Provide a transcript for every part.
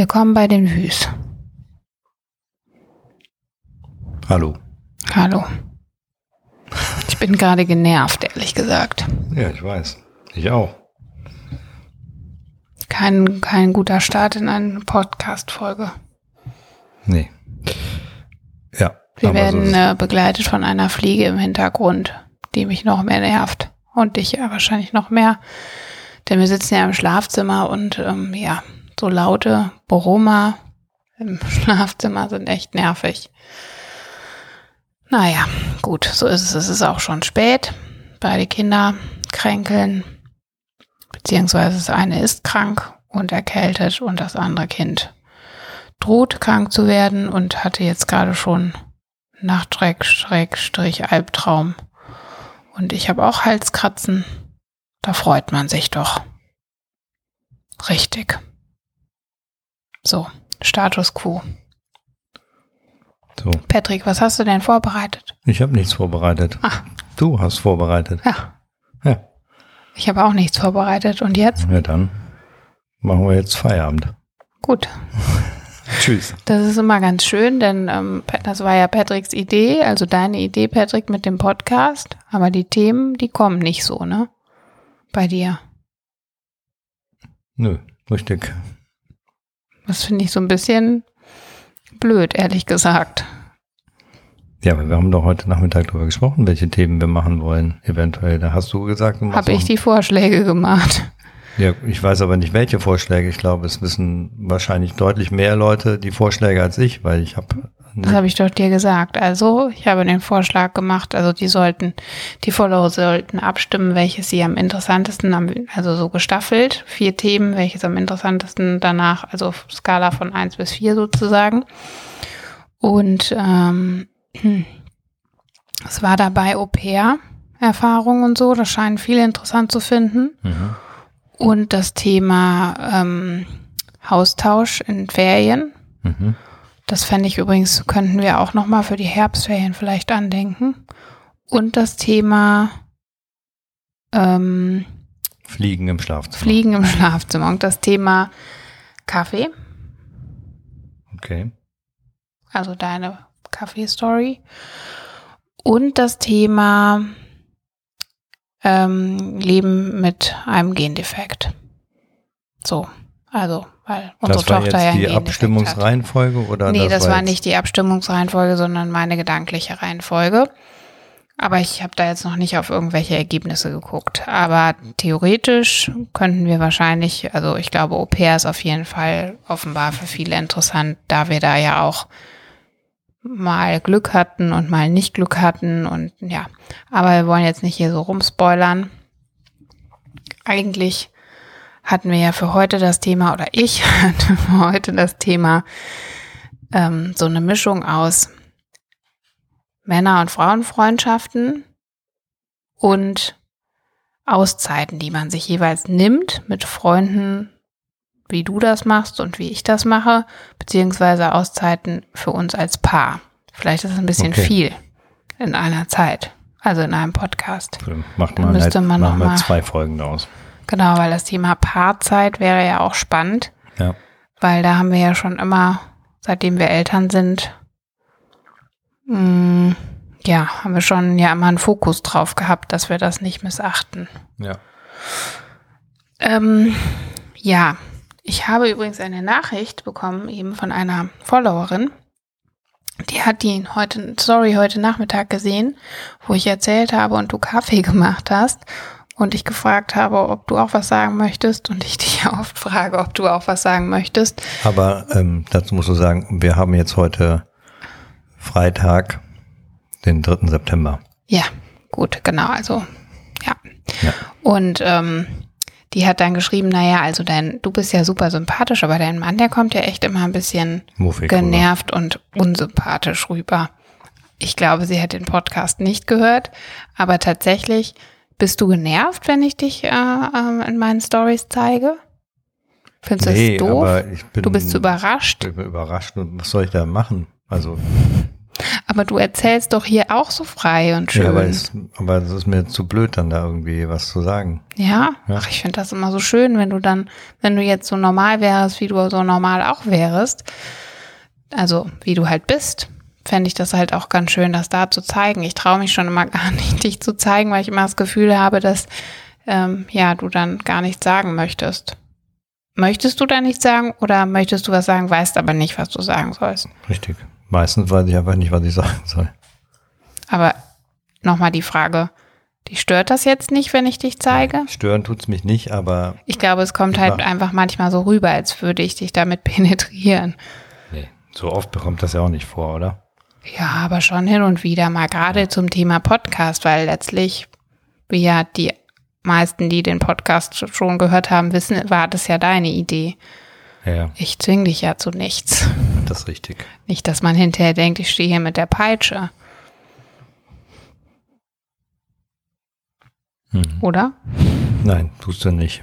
Willkommen bei den Wüs. Hallo. Hallo. Ich bin gerade genervt, ehrlich gesagt. Ja, ich weiß. Ich auch. Kein, kein guter Start in eine Podcast-Folge. Nee. Ja. Wir werden so äh, begleitet von einer Fliege im Hintergrund, die mich noch mehr nervt. Und dich ja wahrscheinlich noch mehr. Denn wir sitzen ja im Schlafzimmer und ähm, ja, so laute Brummer im Schlafzimmer sind echt nervig. Naja, gut, so ist es. Es ist auch schon spät. Beide Kinder kränkeln. Beziehungsweise das eine ist krank und erkältet und das andere Kind droht krank zu werden und hatte jetzt gerade schon Nachtschreck, Schrägstrich, Albtraum. Und ich habe auch Halskratzen. Da freut man sich doch. Richtig. So, Status quo. So. Patrick, was hast du denn vorbereitet? Ich habe nichts vorbereitet. Ach. Du hast vorbereitet. Ja, Ja. ich habe auch nichts vorbereitet. Und jetzt? Ja, dann machen wir jetzt Feierabend. Gut. Tschüss. Das ist immer ganz schön, denn ähm, das war ja Patricks Idee, also deine Idee, Patrick, mit dem Podcast. Aber die Themen, die kommen nicht so, ne? Bei dir. Nö, richtig. Das finde ich so ein bisschen blöd, ehrlich gesagt. Ja, aber wir haben doch heute Nachmittag darüber gesprochen, welche Themen wir machen wollen. Eventuell. Da hast du gesagt, du Habe ich die Vorschläge gemacht. Ja, ich weiß aber nicht, welche Vorschläge. Ich glaube, es wissen wahrscheinlich deutlich mehr Leute die Vorschläge als ich, weil ich habe. Das habe ich doch dir gesagt. Also, ich habe den Vorschlag gemacht, also die sollten, die Follower sollten abstimmen, welches sie am interessantesten, am, also so gestaffelt, vier Themen, welches am interessantesten danach, also auf Skala von eins bis vier sozusagen. Und ähm, es war dabei Au-pair-Erfahrung und so, das scheinen viele interessant zu finden. Mhm. Und das Thema ähm, Haustausch in Ferien. Mhm. Das fände ich übrigens, könnten wir auch nochmal für die Herbstferien vielleicht andenken. Und das Thema ähm, Fliegen im Schlafzimmer. Fliegen im Schlafzimmer und das Thema Kaffee, Okay. also deine Kaffee-Story. Und das Thema ähm, Leben mit einem Gendefekt. So, also, weil unsere Das war Tochter jetzt ja die. Abstimmungsreihenfolge oder Nee, das, war jetzt- nicht die Abstimmungsreihenfolge, sondern meine gedankliche Reihenfolge. Aber ich habe da jetzt noch nicht auf irgendwelche Ergebnisse geguckt. Aber theoretisch könnten wir wahrscheinlich, also ich glaube, Au pair ist auf jeden Fall offenbar für viele interessant, da wir da ja auch mal Glück hatten und mal nicht Glück hatten und ja. Aber wir wollen jetzt nicht hier so rumspoilern. Eigentlich hatten wir ja für heute das Thema, oder ich hatte für heute das Thema, ähm, so eine Mischung aus Männer- und Frauenfreundschaften und Auszeiten, die man sich jeweils nimmt mit Freunden, wie du das machst und wie ich das mache, beziehungsweise Auszeiten für uns als Paar. Vielleicht ist es ein bisschen Okay. viel in einer Zeit, also in einem Podcast. Macht Dann man, müsste halt, man noch machen wir mal- zwei Folgen daraus. Genau, weil das Thema Paarzeit wäre ja auch spannend. Ja. weil da haben wir ja schon immer, seitdem wir Eltern sind, mh, ja, haben wir schon ja immer einen Fokus drauf gehabt, dass wir das nicht missachten. Ja. Ähm, ja, ich habe übrigens eine Nachricht bekommen, eben von einer Followerin. Die hat die heute, sorry, heute Nachmittag gesehen, wo ich erzählt habe und du Kaffee gemacht hast und ich gefragt habe, ob du auch was sagen möchtest und ich dich ja oft frage, ob du auch was sagen möchtest. Aber ähm, dazu musst du sagen, wir haben jetzt heute Freitag, den 3. September. Ja, gut, genau, also ja. Ja. Und ähm, die hat dann geschrieben, naja, also dein, du bist ja super sympathisch, aber dein Mann, der kommt ja echt immer ein bisschen Muffig, genervt und unsympathisch rüber. Ich glaube, sie hat den Podcast nicht gehört, aber tatsächlich bist du genervt, wenn ich dich äh, äh, in meinen Stories zeige? Findest du Nee, das doof? aber ich bin, du bist überrascht. ich bin überrascht und was soll ich da machen? Also, Aber du erzählst doch hier auch so frei und schön. Ja, aber, es, aber es ist mir zu blöd, dann da irgendwie was zu sagen. Ja? Ja. Ach, ich finde das immer so schön, wenn du dann, wenn du jetzt so normal wärst, wie du so normal auch wärst. Also, wie du halt bist. Fände ich das halt auch ganz schön, das da zu zeigen. Ich traue mich schon immer gar nicht, dich zu zeigen, weil ich immer das Gefühl habe, dass ähm, ja, du dann gar nichts sagen möchtest. Möchtest du da nichts sagen oder möchtest du was sagen, weißt aber nicht, was du sagen sollst? Richtig. Meistens weiß ich einfach nicht, was ich sagen soll. Aber nochmal die Frage, die stört das jetzt nicht, wenn ich dich zeige? Stören tut's mich nicht, aber Ich glaube, es kommt halt einfach manchmal so rüber, als würde ich dich damit penetrieren. nee, so oft bekommt das ja auch nicht vor, oder? Ja, aber schon hin und wieder mal, gerade zum Thema Podcast, weil letztlich, wie ja die meisten, die den Podcast schon gehört haben, wissen, war das ja deine Idee. Ja, Ich zwing dich ja zu nichts. das ist richtig. Nicht, dass man hinterher denkt, ich stehe hier mit der Peitsche, Mhm. oder? Nein, tust du nicht.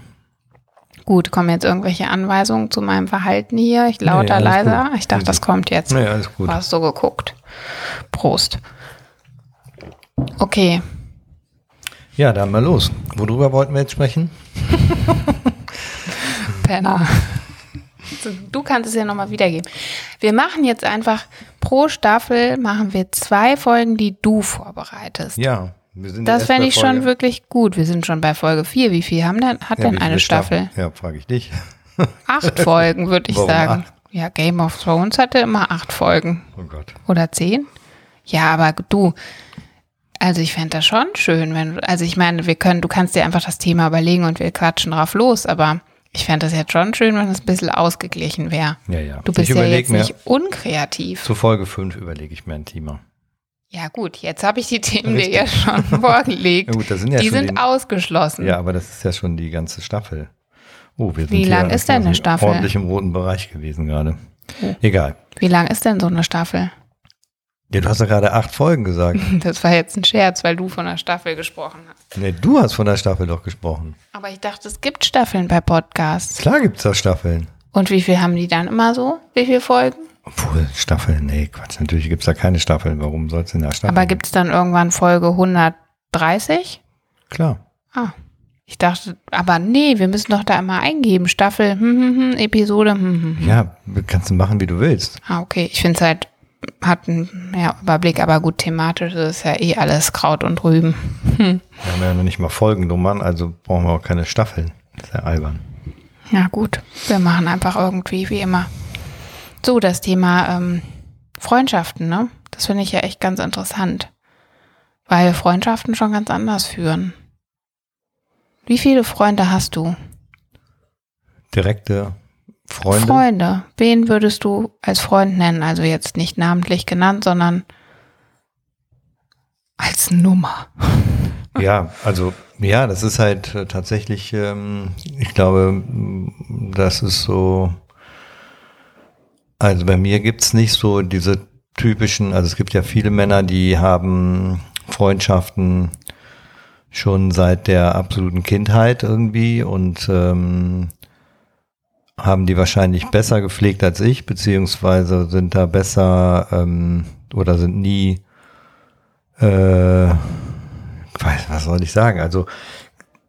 Gut, kommen jetzt irgendwelche Anweisungen zu meinem Verhalten hier? Ich lauter, alles leiser? gut. Ich dachte, das kommt jetzt. Nee, alles gut. Du hast so geguckt. Prost. Okay, Ja, dann mal los. Worüber wollten wir jetzt sprechen? Penner. Du kannst es ja nochmal wiedergeben. Wir machen jetzt einfach pro Staffel machen wir zwei Folgen, die du vorbereitest. Ja, wir sind Das fände ich schon Folge- wirklich gut. Wir sind schon bei Folge 4. Wie viel haben denn, hat Ja, denn eine Staffel? Staffeln? Ja, frage ich dich. Acht Folgen, würde ich Warum sagen. acht? Ja, Game of Thrones hatte immer acht Folgen. Oh Gott. Oder zehn? Ja, aber du, also ich fände das schon schön, wenn, du- also ich meine, wir können, du kannst dir einfach das Thema überlegen und wir quatschen drauf los, aber ich fände das jetzt schon schön, wenn es ein bisschen ausgeglichen wäre. Ja, ja. Du bist ich ja jetzt nicht unkreativ. Zu Folge 5 überlege ich mir ein Thema. Ja gut, jetzt habe ich die Themen Richtig. dir ja schon vorgelegt. Ja gut, das sind ja die schon sind die- ausgeschlossen. Ja, aber das ist ja schon die ganze Staffel. Oh, wir sind Wie lang ist denn eine Staffel? Ordentlich im roten Bereich gewesen gerade. Oh. Egal. Wie lang ist denn so eine Staffel? Ja, du hast ja gerade acht Folgen gesagt. Das war jetzt ein Scherz, weil du von der Staffel gesprochen hast. nee, du hast von der Staffel doch gesprochen. Aber ich dachte, es gibt Staffeln bei Podcasts. Klar gibt's da Staffeln. Und wie viel haben die dann immer so? Wie viele Folgen? Obwohl, Staffeln, nee, Quatsch, natürlich gibt's da keine Staffeln. Warum soll's in der Staffel? Aber gibt es dann irgendwann Folge 130? Klar. Ah. Ich dachte, aber nee, wir müssen doch da immer eingeben. Staffel, hm, hm, hm, Episode, hm, hm, hm. Ja, kannst du machen, wie du willst. Ah, okay. Ich finde es halt, hat einen ja, Überblick, aber gut, thematisch ist es ja eh alles Kraut und Rüben. Hm. Wir haben ja noch nicht mal Folgennummern, also brauchen wir auch keine Staffeln. Das ist ja albern. Ja, gut. Wir machen einfach irgendwie, wie immer. So, das Thema ähm, Freundschaften, ne? Das finde ich ja echt ganz interessant. Weil Freundschaften schon ganz anders führen. Wie viele Freunde hast du? Direkte Freunde. Freunde. Wen würdest du als Freund nennen? Also jetzt nicht namentlich genannt, sondern als Nummer. Ja, also ja, das ist halt äh, tatsächlich, ähm, ich glaube, m, das ist so, also bei mir gibt's nicht so diese typischen, also es gibt ja viele Männer, die haben Freundschaften schon seit der absoluten Kindheit irgendwie und ähm, haben die wahrscheinlich besser gepflegt als ich, beziehungsweise sind da besser ähm, oder sind nie äh, weiß, was soll ich sagen? Also,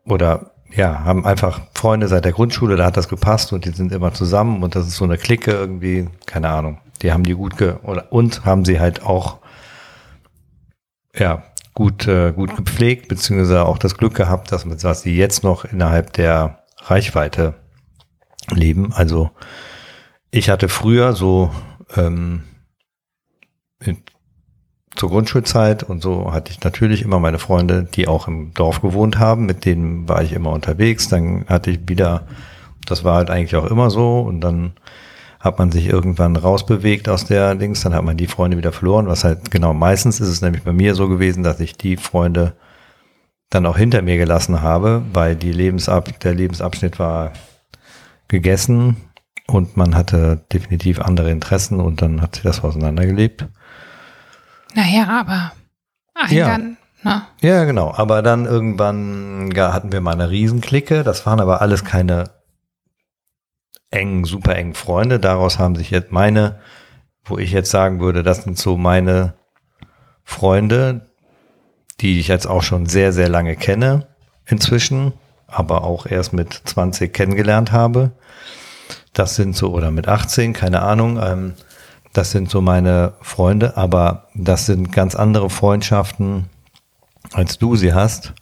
oder ja, haben einfach Freunde seit der Grundschule, da hat das gepasst und die sind immer zusammen und das ist so eine Clique irgendwie, keine Ahnung. Die haben die gut ge oder und haben sie halt auch ja gut äh, gut gepflegt beziehungsweise auch das Glück gehabt, dass mit was sie jetzt noch innerhalb der Reichweite leben. Also ich hatte früher so ähm, in, zur Grundschulzeit und so hatte ich natürlich immer meine Freunde, die auch im Dorf gewohnt haben, mit denen war ich immer unterwegs. Dann hatte ich wieder, das war halt eigentlich auch immer so und dann hat man sich irgendwann rausbewegt aus der Dings, dann hat man die Freunde wieder verloren, was halt genau meistens ist es nämlich bei mir so gewesen, dass ich die Freunde dann auch hinter mir gelassen habe, weil die Lebensab der Lebensabschnitt war gegessen und man hatte definitiv andere Interessen und dann hat sich das auseinandergelebt. Naja, aber Ja. Eingang, ne? Ja, genau. Aber dann irgendwann ja, hatten wir mal eine Riesenklicke. Das waren aber alles keine engen, super engen Freunde. Daraus haben sich jetzt meine, wo ich jetzt sagen würde, das sind so meine Freunde, die ich jetzt auch schon sehr, sehr lange kenne inzwischen, aber auch erst mit 20 kennengelernt habe. Das sind so, oder mit 18, keine Ahnung. Ähm, das sind so meine Freunde, aber das sind ganz andere Freundschaften, als du sie hast.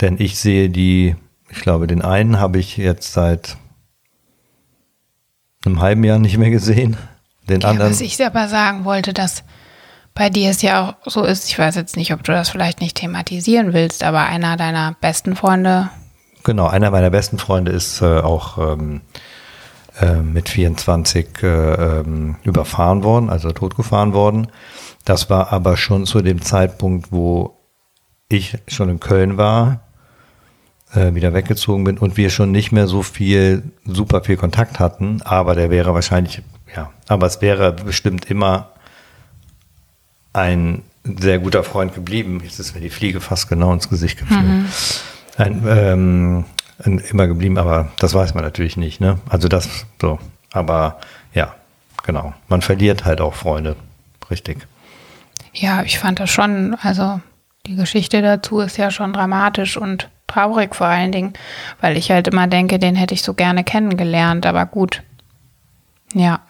Denn ich sehe die, ich glaube, den einen habe ich jetzt seit einem halben Jahr nicht mehr gesehen. Den ja, anderen. Was ich aber sagen wollte, dass bei dir es ja auch so ist, ich weiß jetzt nicht, ob du das vielleicht nicht thematisieren willst, aber einer deiner besten Freunde. Genau, einer meiner besten Freunde ist äh, auch ähm, äh, mit 24 äh, ähm, überfahren worden, also totgefahren worden. Das war aber schon zu dem Zeitpunkt, wo ich schon in Köln war, äh, wieder weggezogen bin und wir schon nicht mehr so viel, super viel Kontakt hatten. Aber der wäre wahrscheinlich, ja, aber es wäre bestimmt immer ein sehr guter Freund geblieben. Jetzt ist mir die Fliege fast genau ins Gesicht geflogen. Mhm. Ein, ähm, ein, immer geblieben, aber das weiß man natürlich nicht. Ne? Also das so. Aber ja, genau. Man verliert halt auch Freunde. Richtig. Ja, ich fand das schon, also die Geschichte dazu ist ja schon dramatisch und traurig vor allen Dingen, weil ich halt immer denke, den hätte ich so gerne kennengelernt, aber gut. Ja.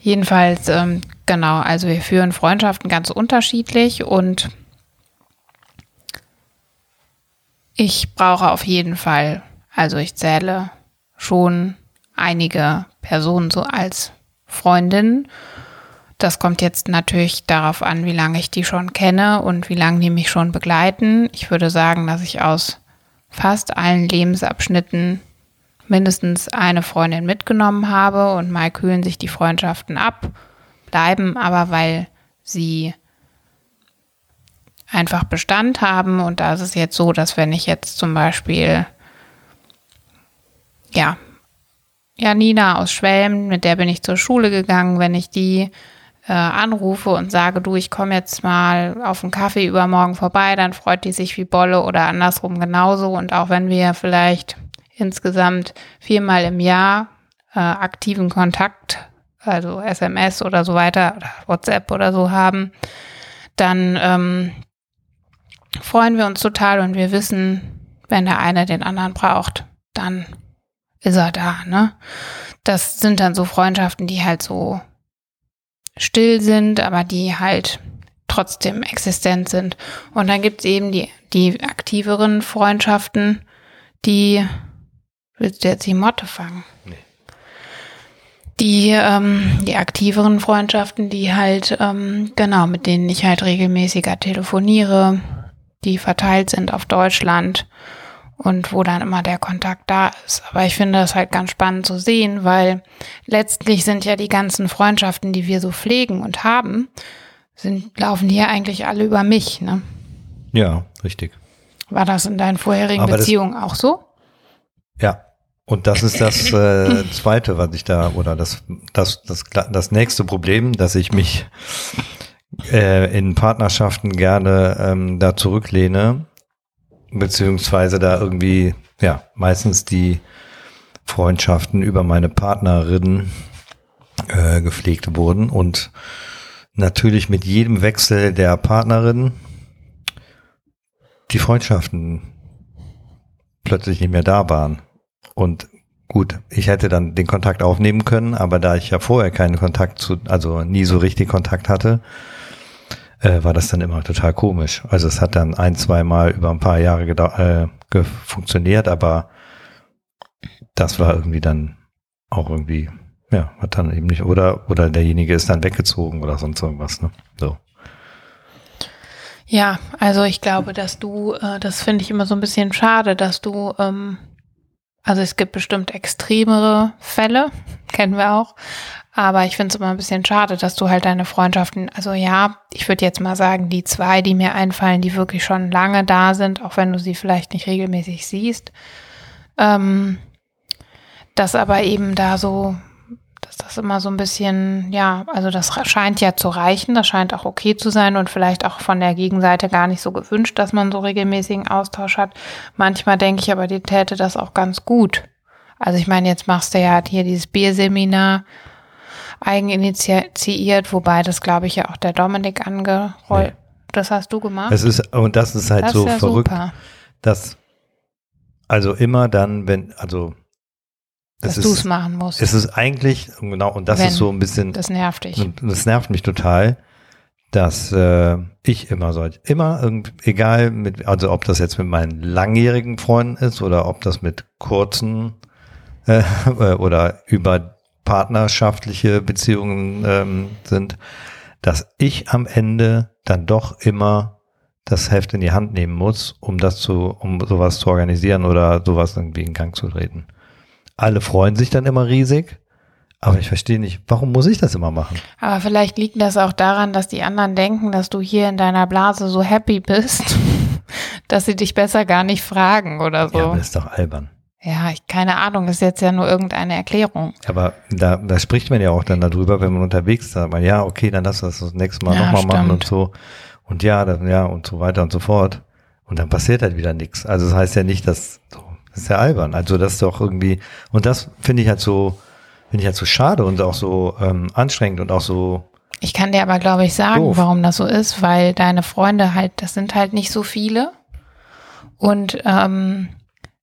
Jedenfalls, ähm, genau, also wir führen Freundschaften ganz unterschiedlich und ich brauche auf jeden Fall, also ich zähle schon einige Personen so als Freundin. Das kommt jetzt natürlich darauf an, wie lange ich die schon kenne und wie lange die mich schon begleiten. Ich würde sagen, dass ich aus fast allen Lebensabschnitten mindestens eine Freundin mitgenommen habe und mal kühlen sich die Freundschaften ab, bleiben aber, weil sie einfach Bestand haben. Und da ist es jetzt so, dass wenn ich jetzt zum Beispiel, ja, Janina aus Schwelm, mit der bin ich zur Schule gegangen, wenn ich die äh, anrufe und sage, du, ich komme jetzt mal auf einen Kaffee übermorgen vorbei, dann freut die sich wie Bolle oder andersrum genauso. Und auch wenn wir vielleicht insgesamt viermal im Jahr äh, aktiven Kontakt, also SMS oder so weiter oder WhatsApp oder so haben, dann ähm, freuen wir uns total und wir wissen, wenn der eine den anderen braucht, dann ist er da, ne? Das sind dann so Freundschaften, die halt so still sind, aber die halt trotzdem existent sind. Und dann gibt's eben die, die aktiveren Freundschaften, die Willst du jetzt die Motte fangen? Nee. Die, ähm, die aktiveren Freundschaften, die halt, ähm, genau, mit denen ich halt regelmäßiger telefoniere, die verteilt sind auf Deutschland und wo dann immer der Kontakt da ist. Aber ich finde das halt ganz spannend zu sehen, weil letztlich sind ja die ganzen Freundschaften, die wir so pflegen und haben, sind, laufen hier eigentlich alle über mich, ne? Ja, richtig. War das in deinen vorherigen Aber Beziehungen auch so? Ja, und das ist das äh, Zweite, was ich da, oder das, das, das, das nächste Problem, dass ich mich äh, in Partnerschaften gerne ähm, da zurücklehne, beziehungsweise da irgendwie, ja, meistens die Freundschaften über meine Partnerin äh, gepflegt wurden und natürlich mit jedem Wechsel der Partnerin die Freundschaften plötzlich nicht mehr da waren. Und gut, ich hätte dann den Kontakt aufnehmen können, aber da ich ja vorher keinen Kontakt zu, also nie so richtig Kontakt hatte, äh, war das dann immer total komisch. Also es hat dann ein, zwei Mal über ein paar Jahre äh, funktioniert, aber das war irgendwie dann auch irgendwie, ja, hat dann eben nicht, oder, oder derjenige ist dann weggezogen oder sonst irgendwas, ne? So. Ja, also ich glaube, dass du, äh, das finde ich immer so ein bisschen schade, dass du ähm, also es gibt bestimmt extremere Fälle, kennen wir auch. Aber ich finde es immer ein bisschen schade, dass du halt deine Freundschaften, also ja, ich würde jetzt mal sagen, die zwei, die mir einfallen, die wirklich schon lange da sind, auch wenn du sie vielleicht nicht regelmäßig siehst, ähm, dass aber eben da so dass das immer so ein bisschen, ja, also das scheint ja zu reichen, das scheint auch okay zu sein und vielleicht auch von der Gegenseite gar nicht so gewünscht, dass man so regelmäßigen Austausch hat. Manchmal denke ich aber, die täte das auch ganz gut. Also ich meine, jetzt machst du ja hier dieses Bierseminar, eigeninitiiert, wobei das, glaube ich, ja auch der Dominik angerollt. Nee. Das hast du gemacht. Es ist, und das ist halt das so ist verrückt, super. dass, also immer dann, wenn, also, dass du es machen musst. Es ist eigentlich, genau, und das wenn, ist so ein bisschen. Das nervt dich. Das nervt mich total, dass äh, ich immer solch, immer, egal mit, also ob das jetzt mit meinen langjährigen Freunden ist oder ob das mit kurzen äh, oder über partnerschaftliche Beziehungen ähm, sind, dass ich am Ende dann doch immer das Heft in die Hand nehmen muss, um das zu, um sowas zu organisieren oder sowas irgendwie in Gang zu treten. Alle freuen sich dann immer riesig, aber ich verstehe nicht, warum muss ich das immer machen? Aber vielleicht liegt das auch daran, dass die anderen denken, dass du hier in deiner Blase so happy bist, dass sie dich besser gar nicht fragen oder so. Ja, aber das ist doch albern. Ja, ich, keine Ahnung, das ist jetzt ja nur irgendeine Erklärung. Aber da, da spricht man ja auch dann darüber, wenn man unterwegs ist, sagt man, ja, okay, dann lass das das nächste Mal ja, nochmal machen und so. Und ja, dann, ja, und so weiter und so fort. Und dann passiert halt wieder nichts. Also das heißt ja nicht, dass, so, das ist ja albern. Also das ist doch irgendwie, und das finde ich halt so, finde ich halt so schade und auch so ähm, anstrengend und auch so. Ich kann dir aber, glaube ich, sagen, doof. warum das so ist, weil deine Freunde halt, das sind halt nicht so viele. Und ähm,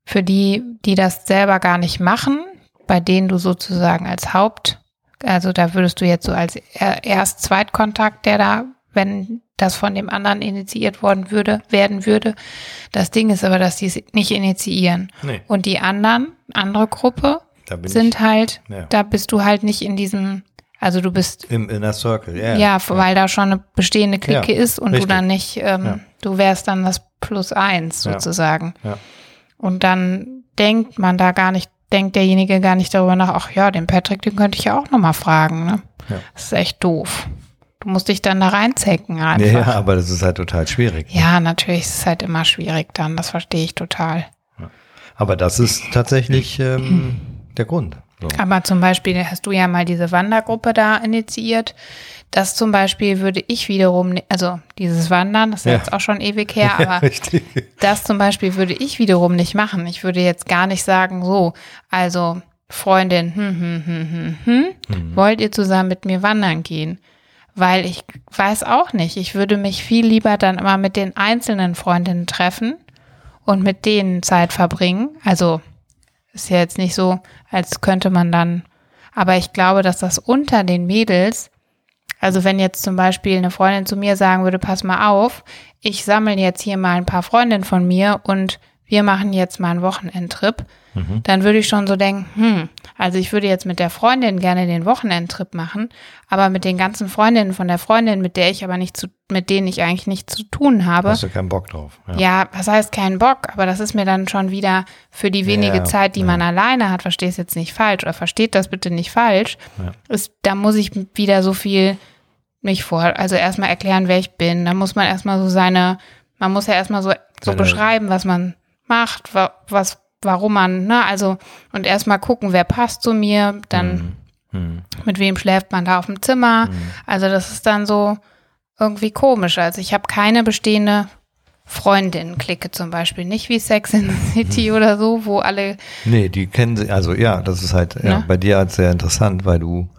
für die, die das selber gar nicht machen, bei denen du sozusagen als Haupt, also da würdest du jetzt so als erst Zweitkontakt, der da, wenn das von dem anderen initiiert worden würde, werden würde. Das Ding ist aber, dass die es nicht initiieren. Nee. Und die anderen, andere Gruppe, sind ich, halt, ja. da bist du halt nicht in diesem, also du bist im Inner Circle, yeah. ja, weil da schon eine bestehende Clique ja, ist und richtig. du dann nicht, ähm, du wärst dann das Plus eins sozusagen. Ja. Und dann denkt man da gar nicht, denkt derjenige gar nicht darüber nach, ach ja, den Patrick, den könnte ich ja auch nochmal fragen. Ne? Ja. Das ist echt doof. Du musst dich dann da reinzecken einfach. Ja, aber das ist halt total schwierig. Ne? Ja, natürlich ist es halt immer schwierig dann, das verstehe ich total. Aber das ist tatsächlich ähm, der Grund. So. Aber zum Beispiel hast du ja mal diese Wandergruppe da initiiert. Das zum Beispiel würde ich wiederum, also dieses Wandern, das ist ja. jetzt auch schon ewig her, aber ja, das zum Beispiel würde ich wiederum nicht machen. Ich würde jetzt gar nicht sagen, so, also Freundin, hm, hm, hm, hm, hm, mhm. wollt ihr zusammen mit mir wandern gehen? Weil ich weiß auch nicht, ich würde mich viel lieber dann immer mit den einzelnen Freundinnen treffen und mit denen Zeit verbringen. Also ist ja jetzt nicht so, als könnte man dann, aber ich glaube, dass das unter den Mädels also wenn jetzt zum Beispiel eine Freundin zu mir sagen würde, pass mal auf, ich sammle jetzt hier mal ein paar Freundinnen von mir und wir machen jetzt mal einen Wochenendtrip, mhm. dann würde ich schon so denken, hm, also ich würde jetzt mit der Freundin gerne den Wochenendtrip machen, aber mit den ganzen Freundinnen von der Freundin, mit der ich aber nicht zu, mit denen ich eigentlich nichts zu tun habe. Hast du keinen Bock drauf? Ja. ja, was heißt keinen Bock? Aber das ist mir dann schon wieder für die wenige ja, Zeit, die ja. man alleine hat, verstehe es jetzt nicht falsch oder versteht das bitte nicht falsch. Ist, da muss ich wieder so viel mich vor, also erstmal erklären, wer ich bin. Dann muss man erstmal so seine, man muss ja erstmal so, so beschreiben, was man macht, was, warum man, ne, also, und erstmal gucken, wer passt zu mir, dann mhm. mhm. mit wem schläft man da auf dem Zimmer. Mhm. Also das ist dann so irgendwie komisch. Also ich habe keine bestehende Freundinnen-Clique zum Beispiel, nicht wie Sex in the City mhm. oder so, wo alle. Nee, die kennen sie, also ja, das ist halt ja, ne? bei dir halt sehr interessant, weil du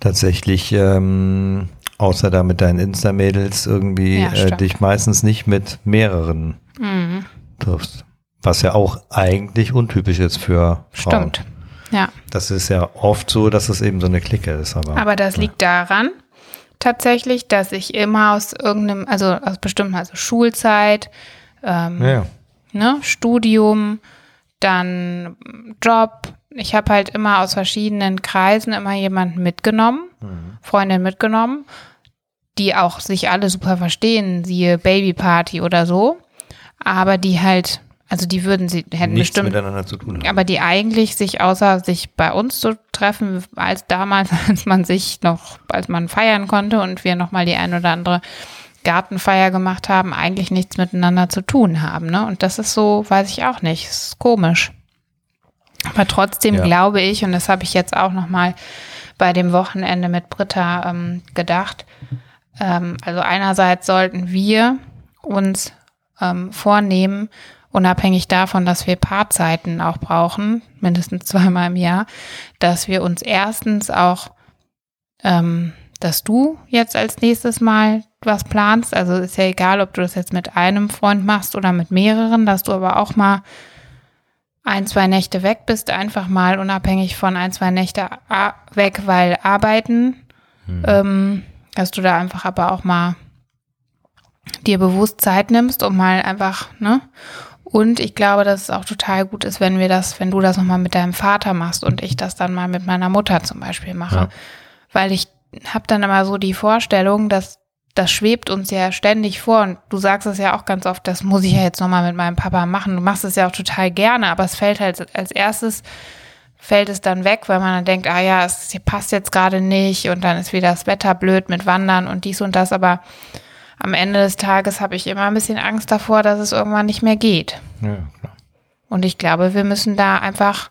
tatsächlich ähm, außer da mit deinen Insta-Mädels irgendwie ja, äh, dich meistens nicht mit mehreren mhm. triffst. Was ja auch eigentlich untypisch ist für Frauen. Stimmt. Ja. Das ist ja oft so, dass es eben so eine Clique ist. Aber, aber das ja. liegt daran, tatsächlich, dass ich immer aus irgendeinem, also aus bestimmten, also Schulzeit, ähm, ja. ne, Studium, dann Job, ich habe halt immer aus verschiedenen Kreisen immer jemanden mitgenommen, mhm. Freundin mitgenommen die auch sich alle super verstehen, siehe Babyparty oder so, aber die halt, also die würden sie, hätten Nichts bestimmt, miteinander zu tun haben. aber die eigentlich sich außer sich bei uns zu treffen, als damals, als man sich noch, als man feiern konnte und wir nochmal die ein oder andere Gartenfeier gemacht haben, eigentlich nichts miteinander zu tun haben, ne? Und das ist so, weiß ich auch nicht, das ist komisch. Aber trotzdem ja. glaube ich, und das habe ich jetzt auch nochmal bei dem Wochenende mit Britta ähm, gedacht, ähm, also einerseits sollten wir uns ähm, vornehmen, unabhängig davon, dass wir Paarzeiten auch brauchen, mindestens zweimal im Jahr, dass wir uns erstens auch ähm, dass du jetzt als nächstes Mal was planst. Also ist ja egal, ob du das jetzt mit einem Freund machst oder mit mehreren, dass du aber auch mal ein, zwei Nächte weg bist, einfach mal unabhängig von ein, zwei Nächte weg, weil arbeiten, mhm. ähm, dass du da einfach aber auch mal dir bewusst Zeit nimmst, um mal einfach, ne? Und ich glaube, dass es auch total gut ist, wenn wir das, wenn du das nochmal mit deinem Vater machst und ich das dann mal mit meiner Mutter zum Beispiel mache. Ja. Weil ich habe dann immer so die Vorstellung, dass das schwebt uns ja ständig vor und du sagst es ja auch ganz oft, das muss ich ja jetzt nochmal mit meinem Papa machen. Du machst es ja auch total gerne, aber es fällt halt als erstes, fällt es dann weg, weil man dann denkt, ah ja, es passt jetzt gerade nicht und dann ist wieder das Wetter blöd mit Wandern und dies und das, aber am Ende des Tages habe ich immer ein bisschen Angst davor, dass es irgendwann nicht mehr geht. Ja, klar. Und ich glaube, wir müssen da einfach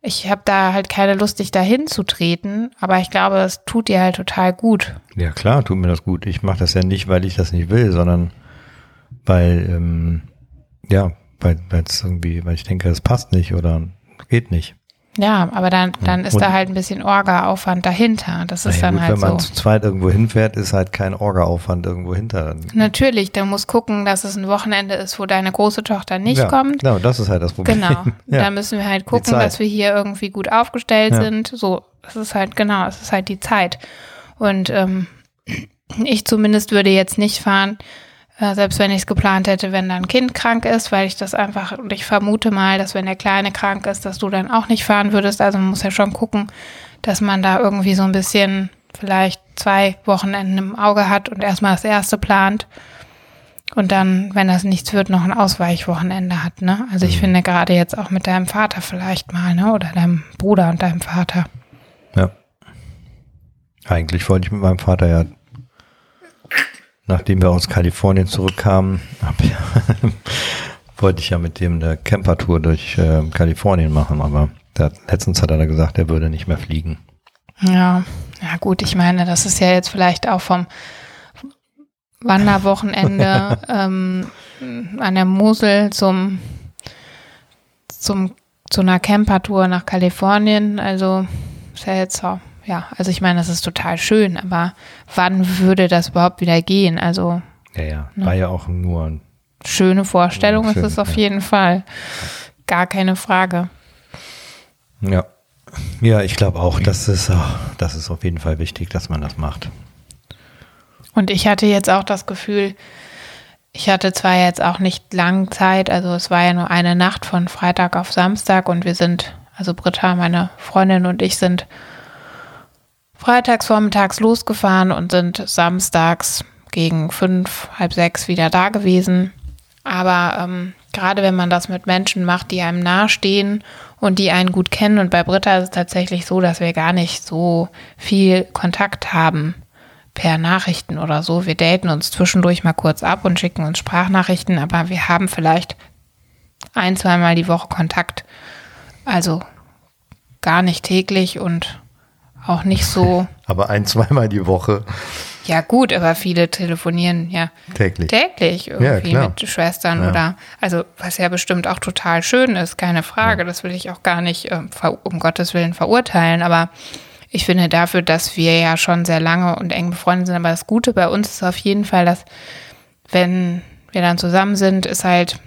ich habe da halt keine Lust, dich dahin zu treten, aber ich glaube, es tut dir halt total gut. Ja, klar, tut mir das gut. Ich mache das ja nicht, weil ich das nicht will, sondern weil, ähm, ja, weil es irgendwie, weil ich denke, es passt nicht oder geht nicht. Ja, aber dann, dann ist und, da halt ein bisschen Orga-Aufwand dahinter. Das ist dann gut, halt wenn so. Wenn man zu zweit irgendwo hinfährt, ist halt kein Orga-Aufwand irgendwo hinter. Natürlich, der muss gucken, dass es ein Wochenende ist, wo deine große Tochter nicht ja, kommt. Genau, das ist halt das Problem. Genau. ja. Da müssen wir halt gucken, dass wir hier irgendwie gut aufgestellt ja. sind. So, das ist halt, genau, es ist halt die Zeit. Und ähm, ich zumindest würde jetzt nicht fahren, äh, selbst wenn ich es geplant hätte, wenn dein Kind krank ist, weil ich das einfach, und ich vermute mal, dass wenn der Kleine krank ist, dass du dann auch nicht fahren würdest. Also man muss ja schon gucken, dass man da irgendwie so ein bisschen vielleicht zwei Wochenenden im Auge hat und erstmal das erste plant. Und dann, wenn das nichts wird, noch ein Ausweichwochenende hat, ne? Also ich mhm. finde gerade jetzt auch mit deinem Vater vielleicht mal, ne? Oder deinem Bruder und deinem Vater. Ja. Eigentlich wollte ich mit meinem Vater ja nachdem wir aus Kalifornien zurückkamen, wollte ich ja mit dem eine Campertour durch äh, Kalifornien machen, aber der, letztens hat er gesagt, er würde nicht mehr fliegen. Ja, ja gut, ich meine, das ist ja jetzt vielleicht auch vom Wanderwochenende ähm, an der Mosel zum, zum zu einer Campertour nach Kalifornien. Also ist ja jetzt auch ja, also ich meine, das ist total schön, aber wann würde das überhaupt wieder gehen? Also. Ja, ja, ne? war ja auch nur ein schöne Vorstellung schön, ist es auf ja. jeden Fall. Gar keine Frage. Ja. Ja, ich glaube auch, das ist, das ist auf jeden Fall wichtig, dass man das macht. Und ich hatte jetzt auch das Gefühl, ich hatte zwar jetzt auch nicht lang Zeit, also es war ja nur eine Nacht von Freitag auf Samstag und wir sind, also Britta, meine Freundin und ich sind freitags vormittags losgefahren und sind samstags gegen fünf, halb sechs wieder da gewesen. Aber ähm, gerade wenn man das mit Menschen macht, die einem nahestehen und die einen gut kennen, und bei Britta ist es tatsächlich so, dass wir gar nicht so viel Kontakt haben per Nachrichten oder so. Wir daten uns zwischendurch mal kurz ab und schicken uns Sprachnachrichten, aber wir haben vielleicht ein, zweimal die Woche Kontakt. Also gar nicht täglich und auch nicht so. aber ein, zweimal die Woche. Ja, gut, aber viele telefonieren ja täglich, täglich irgendwie ja, mit Schwestern ja. oder, also was ja bestimmt auch total schön ist, keine Frage. Ja. Das will ich auch gar nicht äh, um Gottes Willen verurteilen, aber ich finde dafür, dass wir ja schon sehr lange und eng befreundet sind, aber das Gute bei uns ist auf jeden Fall, dass wenn wir dann zusammen sind, ist halt,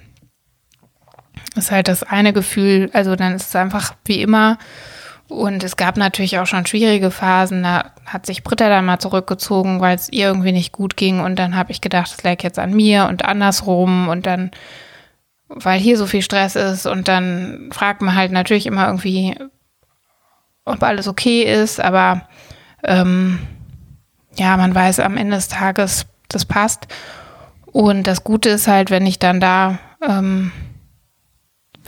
ist halt das eine Gefühl, also dann ist es einfach wie immer und es gab natürlich auch schon schwierige Phasen. Da hat sich Britta dann mal zurückgezogen, weil es ihr irgendwie nicht gut ging. Und dann habe ich gedacht, es lag jetzt an mir und andersrum. Und dann, weil hier so viel Stress ist. Und dann fragt man halt natürlich immer irgendwie, ob alles okay ist. Aber ähm, ja, man weiß am Ende des Tages, das passt. Und das Gute ist halt, wenn ich dann da ähm,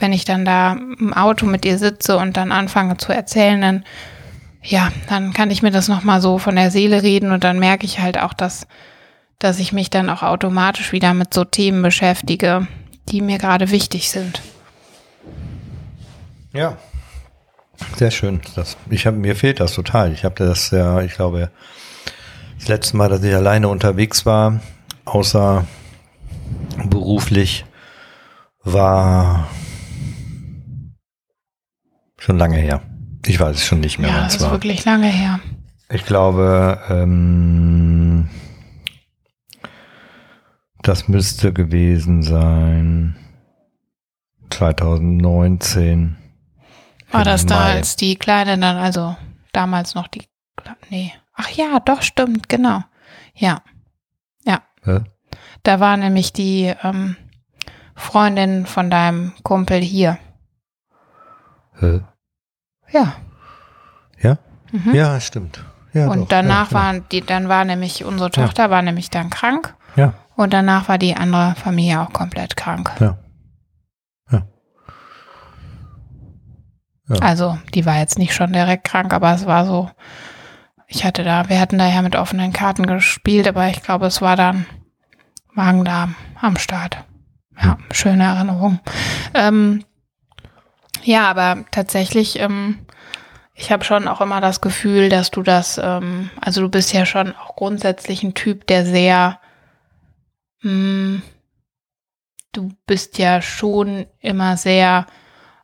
wenn ich dann da im Auto mit ihr sitze und dann anfange zu erzählen, dann ja, dann kann ich mir das nochmal so von der Seele reden und dann merke ich halt auch, dass, dass ich mich dann auch automatisch wieder mit so Themen beschäftige, die mir gerade wichtig sind. Ja, sehr schön. Das, ich hab, mir fehlt das total. Ich habe das ja, ich glaube, das letzte Mal, dass ich alleine unterwegs war, außer beruflich, war Schon lange her. Ich weiß es schon nicht mehr. Ja, das ist wirklich lange her. Ich glaube, ähm, das müsste gewesen sein 2019. War das da, als die Kleine dann, also damals noch die, nee. Ach ja, doch, stimmt, genau. Ja, Hä? da war nämlich die ähm, Freundin von deinem Kumpel hier. Hä? Ja. Ja? Mhm. Ja, stimmt. Ja, und doch. danach ja, waren die, dann war nämlich unsere Tochter war nämlich dann krank Ja, und danach war die andere Familie auch komplett krank. ja. Ja. Also die war jetzt nicht schon direkt krank, aber es war so, ich hatte da, wir hatten da ja mit offenen Karten gespielt, aber ich glaube, es war dann Magen-Darm am Start. Ja, schöne Erinnerung. Ähm, ja, aber tatsächlich, ähm, ich habe schon auch immer das Gefühl, dass du das, ähm, also du bist ja schon auch grundsätzlich ein Typ, der sehr, mh, du bist ja schon immer sehr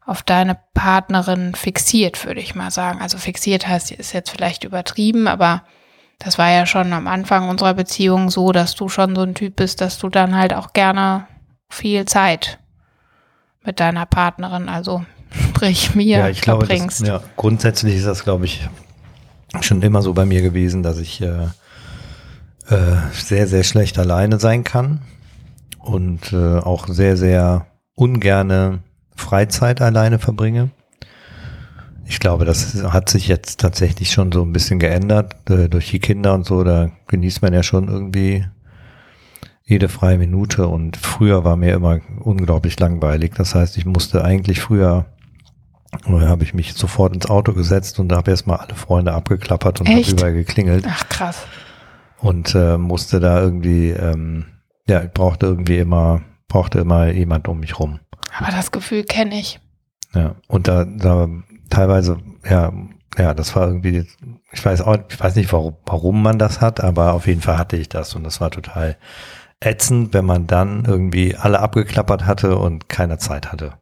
auf deine Partnerin fixiert, würde ich mal sagen. Also fixiert heißt, ist jetzt vielleicht übertrieben, aber das war ja schon am Anfang unserer Beziehung so, dass du schon so ein Typ bist, dass du dann halt auch gerne viel Zeit mit deiner Partnerin, also sprich mir, Ja, ich glaube, verbringst. das, ja, grundsätzlich ist das, glaube ich, schon immer so bei mir gewesen, dass ich äh, äh, sehr, sehr schlecht alleine sein kann und äh, auch sehr, sehr ungerne Freizeit alleine verbringe. Ich glaube, das hat sich jetzt tatsächlich schon so ein bisschen geändert äh, durch die Kinder und so. Da genießt man ja schon irgendwie jede freie Minute und früher war mir immer unglaublich langweilig. Das heißt, ich musste eigentlich früher und dann habe ich mich sofort ins Auto gesetzt und habe erstmal alle Freunde abgeklappert und habe überall geklingelt Ach krass. und äh, musste da irgendwie, ähm, ja, ich brauchte irgendwie immer, brauchte immer jemand um mich rum. Aber das Gefühl kenne ich. Ja, und da, da teilweise, ja, ja, das war irgendwie, ich weiß auch, ich weiß nicht, warum, warum man das hat, aber auf jeden Fall hatte ich das und das war total ätzend, wenn man dann irgendwie alle abgeklappert hatte und keine Zeit hatte.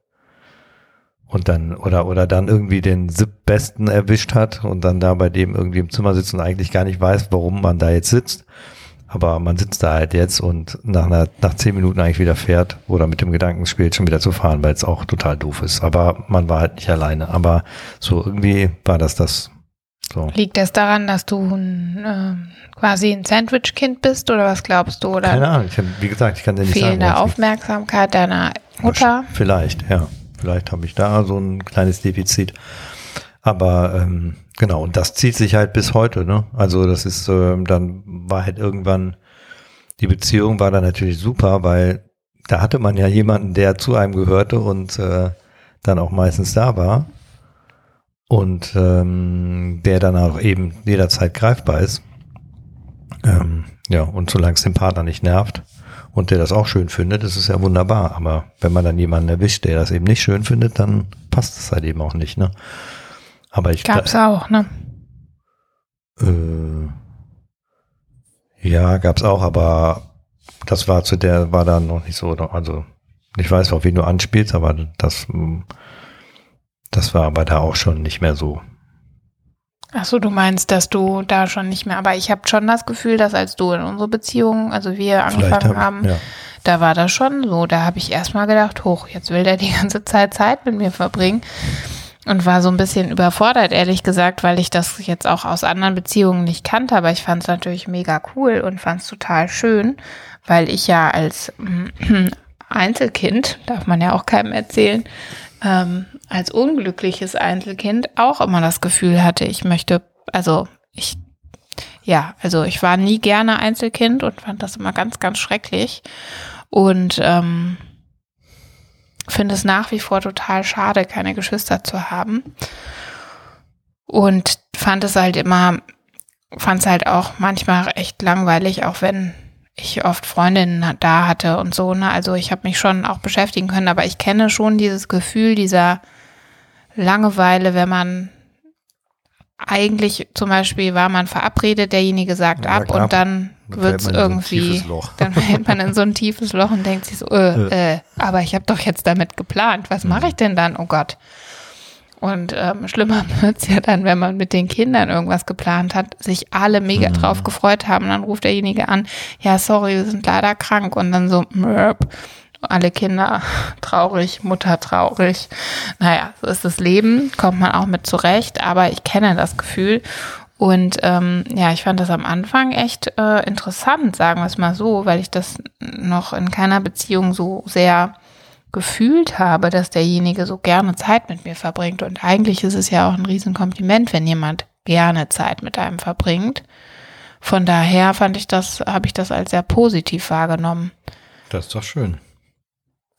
Und dann, oder, oder dann irgendwie den siebbesten erwischt hat und dann da bei dem irgendwie im Zimmer sitzt und eigentlich gar nicht weiß, warum man da jetzt sitzt. Aber man sitzt da halt jetzt und nach einer, nach zehn Minuten eigentlich wieder fährt oder mit dem Gedanken spielt, schon wieder zu fahren, weil es auch total doof ist. Aber man war halt nicht alleine. Aber so irgendwie war das das. So. Liegt das daran, dass du ein, ähm, quasi ein Sandwich-Kind bist oder was glaubst du? Oder Keine Ahnung. Ich hab, wie gesagt, ich kann dir nicht sagen. fehlende. Aufmerksamkeit deiner Mutter? Vielleicht, ja. Vielleicht habe ich da so ein kleines Defizit. Aber ähm, genau, und das zieht sich halt bis heute, ne? Also das ist, ähm, dann war halt irgendwann, die Beziehung war dann natürlich super, weil da hatte man ja jemanden, der zu einem gehörte und äh, dann auch meistens da war. Und ähm, der dann auch eben jederzeit greifbar ist. Ähm, ja, und solange es den Partner nicht nervt und der das auch schön findet, ist es ja wunderbar. Aber wenn man dann jemanden erwischt, der das eben nicht schön findet, dann passt es halt eben auch nicht, ne? Aber ich Gab's auch, ne? äh, ja, gab's auch, aber das war zu der, war dann noch nicht so, also ich weiß, auf wen du anspielst, aber das, das war aber da auch schon nicht mehr so. Ach so, du meinst, dass du da schon nicht mehr, aber ich habe schon das Gefühl, dass als du in unsere Beziehung, also wir angefangen hab- haben, ja. da war das schon so. Da habe ich erstmal gedacht, hoch, jetzt will der die ganze Zeit Zeit mit mir verbringen. Und war so ein bisschen überfordert, ehrlich gesagt, weil ich das jetzt auch aus anderen Beziehungen nicht kannte. Aber ich fand es natürlich mega cool und fand es total schön, weil ich ja als Einzelkind, darf man ja auch keinem erzählen, ähm, als unglückliches Einzelkind auch immer das Gefühl hatte, ich möchte, also ich, ja, also ich war nie gerne Einzelkind und fand das immer ganz, ganz schrecklich. Und ähm, finde es nach wie vor total schade, keine Geschwister zu haben. Und fand es halt immer, fand es halt auch manchmal echt langweilig, auch wenn ich oft Freundinnen da hatte und so. Ne? Also ich habe mich schon auch beschäftigen können, aber ich kenne schon dieses Gefühl dieser Langeweile, wenn man eigentlich zum Beispiel war man verabredet, derjenige sagt Ja, ab klar. und dann Dann so ein irgendwie, Loch. dann fällt man in so ein tiefes Loch und denkt sich so, äh, äh, aber ich habe doch jetzt damit geplant, was mache ich denn dann? Oh Gott. Und ähm, schlimmer wird's ja dann, wenn man mit den Kindern irgendwas geplant hat, sich alle mega Mhm. drauf gefreut haben. Und dann ruft derjenige an, ja, sorry, wir sind leider krank. Und dann so, mörp, alle Kinder traurig, Mutter traurig. Naja, so ist das Leben, kommt man auch mit zurecht. Aber ich kenne das Gefühl. Und ähm, ja, ich fand das am Anfang echt äh, interessant, sagen wir es mal so, weil ich das noch in keiner Beziehung so sehr gefühlt habe, dass derjenige so gerne Zeit mit mir verbringt. Und eigentlich ist es ja auch ein Riesenkompliment, wenn jemand gerne Zeit mit einem verbringt. Von daher fand ich das, habe ich das als sehr positiv wahrgenommen. Das ist doch schön.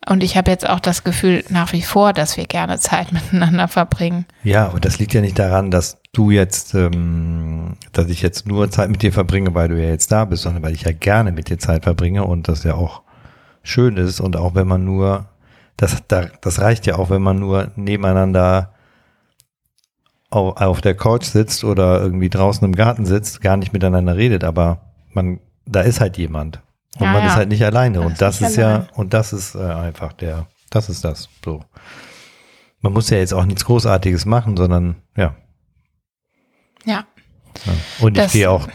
Und ich habe jetzt auch das Gefühl nach wie vor, dass wir gerne Zeit miteinander verbringen. Ja, aber das liegt ja nicht daran, dass du jetzt, ähm, dass ich jetzt nur Zeit mit dir verbringe, weil du ja jetzt da bist, sondern weil ich ja gerne mit dir Zeit verbringe und das ja auch schön ist und auch wenn man nur, das, da, das reicht ja auch, wenn man nur nebeneinander au- auf der Couch sitzt oder irgendwie draußen im Garten sitzt, gar nicht miteinander redet, aber man, da ist halt jemand und Ja, man ja. ist halt nicht alleine und ist das nicht ist ja, und das ist äh, einfach der, das ist das, so. Man muss ja jetzt auch nichts Großartiges machen, sondern ja. Ja, ja. Und ich Das- gehe auch,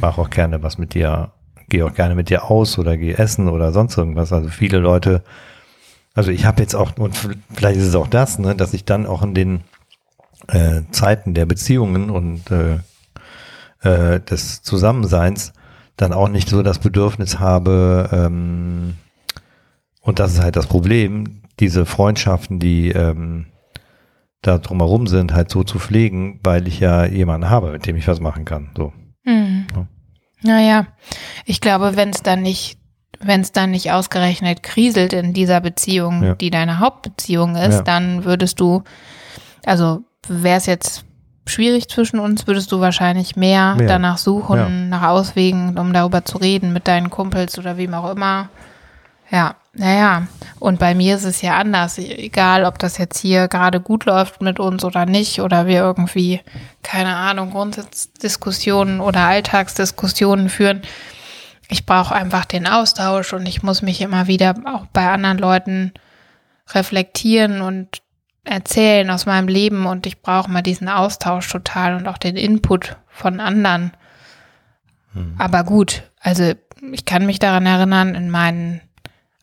mache auch gerne was mit dir, gehe auch gerne mit dir aus oder gehe essen oder sonst irgendwas. Also viele Leute, also ich habe jetzt auch, und vielleicht ist es auch das, ne, dass ich dann auch in den äh, Zeiten der Beziehungen und äh, äh, des Zusammenseins dann auch nicht so das Bedürfnis habe, ähm, und das ist halt das Problem, diese Freundschaften, die ähm, da drumherum sind, halt so zu pflegen, weil ich ja jemanden habe, mit dem ich was machen kann. So. Mhm. Ja. Naja, ich glaube, wenn es dann nicht, wenn es dann nicht ausgerechnet kriselt in dieser Beziehung, Ja. die deine Hauptbeziehung ist, Ja. dann würdest du, also wäre es jetzt schwierig zwischen uns, würdest du wahrscheinlich mehr Mehr. danach suchen, Ja. nach Auswegen, um darüber zu reden mit deinen Kumpels oder wem auch immer. Ja, naja. Und bei mir ist es ja anders. Egal, ob das jetzt hier gerade gut läuft mit uns oder nicht, oder wir irgendwie, keine Ahnung, Grundsatzdiskussionen oder Alltagsdiskussionen führen. Ich brauche einfach den Austausch und ich muss mich immer wieder auch bei anderen Leuten reflektieren und erzählen aus meinem Leben und ich brauche mal diesen Austausch total und auch den Input von anderen. Aber gut, also ich kann mich daran erinnern, in meinen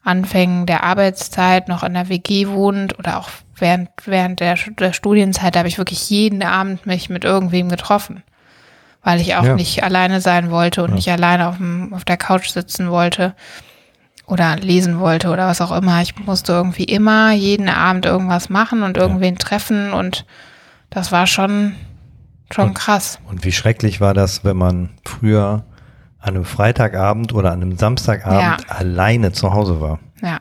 Anfängen der Arbeitszeit noch in der WG wohnend oder auch während, während der, der Studienzeit habe ich wirklich jeden Abend mich mit irgendwem getroffen, weil ich auch Ja. nicht alleine sein wollte und Ja. nicht alleine auf, dem, auf der Couch sitzen wollte oder lesen wollte oder was auch immer. Ich musste irgendwie immer jeden Abend irgendwas machen und irgendwen treffen und das war schon, schon Und- krass. Und wie schrecklich war das, wenn man früher an einem Freitagabend oder an einem Samstagabend Ja. alleine zu Hause war. Ja,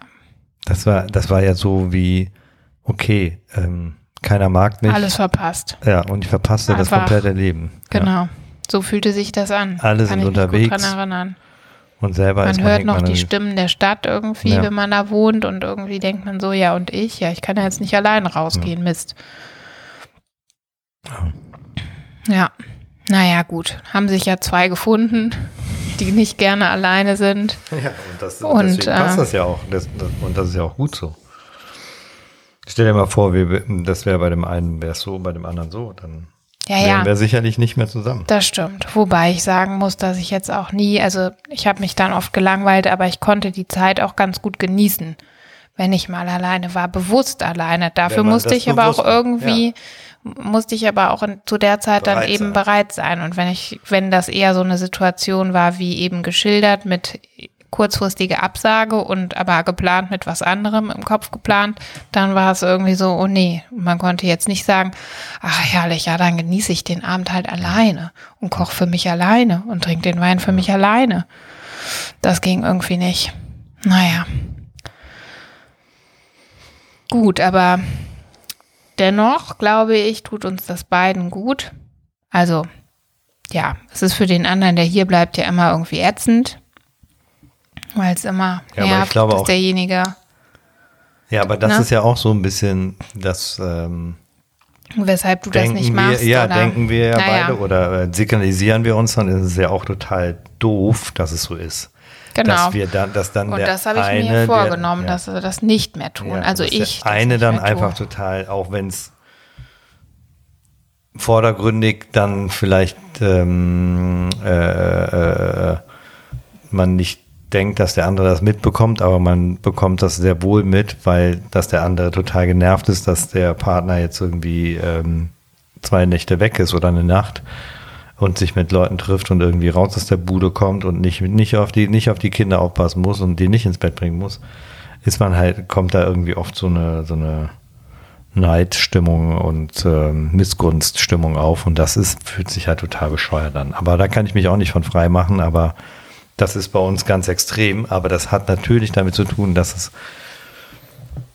Das war, das war ja so wie, okay, ähm, keiner mag mich. alles verpasst. Ja, und ich verpasste das Einfach. komplette Leben. Ja. So fühlte sich das an. Alle Kann sind ich mich unterwegs. Gut dran erinnern. Und selber Man man, hört denkt noch man die Stimmen der Stadt irgendwie, Ja. wenn man da wohnt und irgendwie denkt man so, ja und ich, ja, ich kann ja jetzt nicht allein rausgehen, Mist. Ja, naja gut, haben sich ja zwei gefunden, die nicht gerne alleine sind. Ja, und, das, Und, deswegen passt äh, das ja auch. Das, das, und das ist ja auch gut so. Stell dir mal vor, wir, das wäre bei dem einen wäre so, bei dem anderen so, dann Ja, wären ja. wir sicherlich nicht mehr zusammen. Das stimmt. Wobei ich sagen muss, dass ich jetzt auch nie, also ich habe mich dann oft gelangweilt, aber ich konnte die Zeit auch ganz gut genießen, wenn ich mal alleine war, bewusst alleine. Dafür musste ich aber auch irgendwie, musste ich aber auch in, zu der Zeit dann Bereit eben sein. bereit sein. Und wenn ich, wenn das eher so eine Situation war, wie eben geschildert, mit kurzfristige Absage und aber geplant mit was anderem im Kopf geplant, dann war es irgendwie so, oh nee, man konnte jetzt nicht sagen, ach herrlich, ja, dann genieße ich den Abend halt alleine und koche für mich alleine und trinke den Wein für mich alleine. Das ging irgendwie nicht. Naja. Gut, aber dennoch glaube ich, tut uns das beiden gut. Also, ja, es ist für den anderen, der hier bleibt, ja immer irgendwie ätzend. Weil es immer Ja, aber ich nervt, glaube dass auch- derjenige, Ja, aber das Na? ist ja auch so ein bisschen das ähm, weshalb du das nicht wir, machst. ja, oder? denken wir ja Naja, beide oder äh, signalisieren wir uns, dann ist es ja auch total doof, dass es so ist. Genau. Dass wir dann, dass dann Und der das habe ich mir vorgenommen, der, ja, dass wir das nicht mehr tun. Ja, also der ich. das eine dann mehr tue. einfach total, auch wenn es vordergründig dann vielleicht ähm, äh, äh, man nicht denkt, dass der andere das mitbekommt, aber man bekommt das sehr wohl mit, weil dass der andere total genervt ist, dass der Partner jetzt irgendwie ähm, zwei Nächte weg ist oder eine Nacht und sich mit Leuten trifft und irgendwie raus aus der Bude kommt und nicht, nicht auf die, nicht auf die Kinder aufpassen muss und die nicht ins Bett bringen muss, ist man halt, kommt da irgendwie oft so eine, so eine Neidstimmung und äh, Missgunststimmung auf und das ist, fühlt sich halt total bescheuert an. Aber da kann ich mich auch nicht von frei machen, aber das ist bei uns ganz extrem, aber das hat natürlich damit zu tun, dass es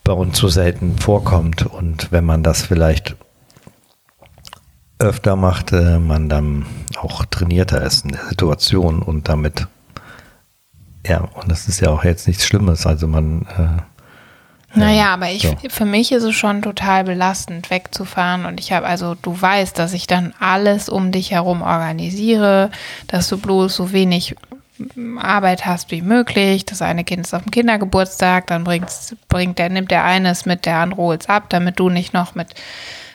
bei uns so selten vorkommt und wenn man das vielleicht öfter macht, man dann auch trainierter ist in der Situation und damit, ja, und das ist ja auch jetzt nichts Schlimmes. Also man. Äh, naja, aber ich, so. für mich ist es schon total belastend, wegzufahren. Und ich habe, also du weißt, dass ich dann alles um dich herum organisiere, dass du bloß so wenig Arbeit hast wie möglich. Das eine Kind ist auf dem Kindergeburtstag, dann bringt der, nimmt der eines mit, der andere holt's ab, damit du nicht noch mit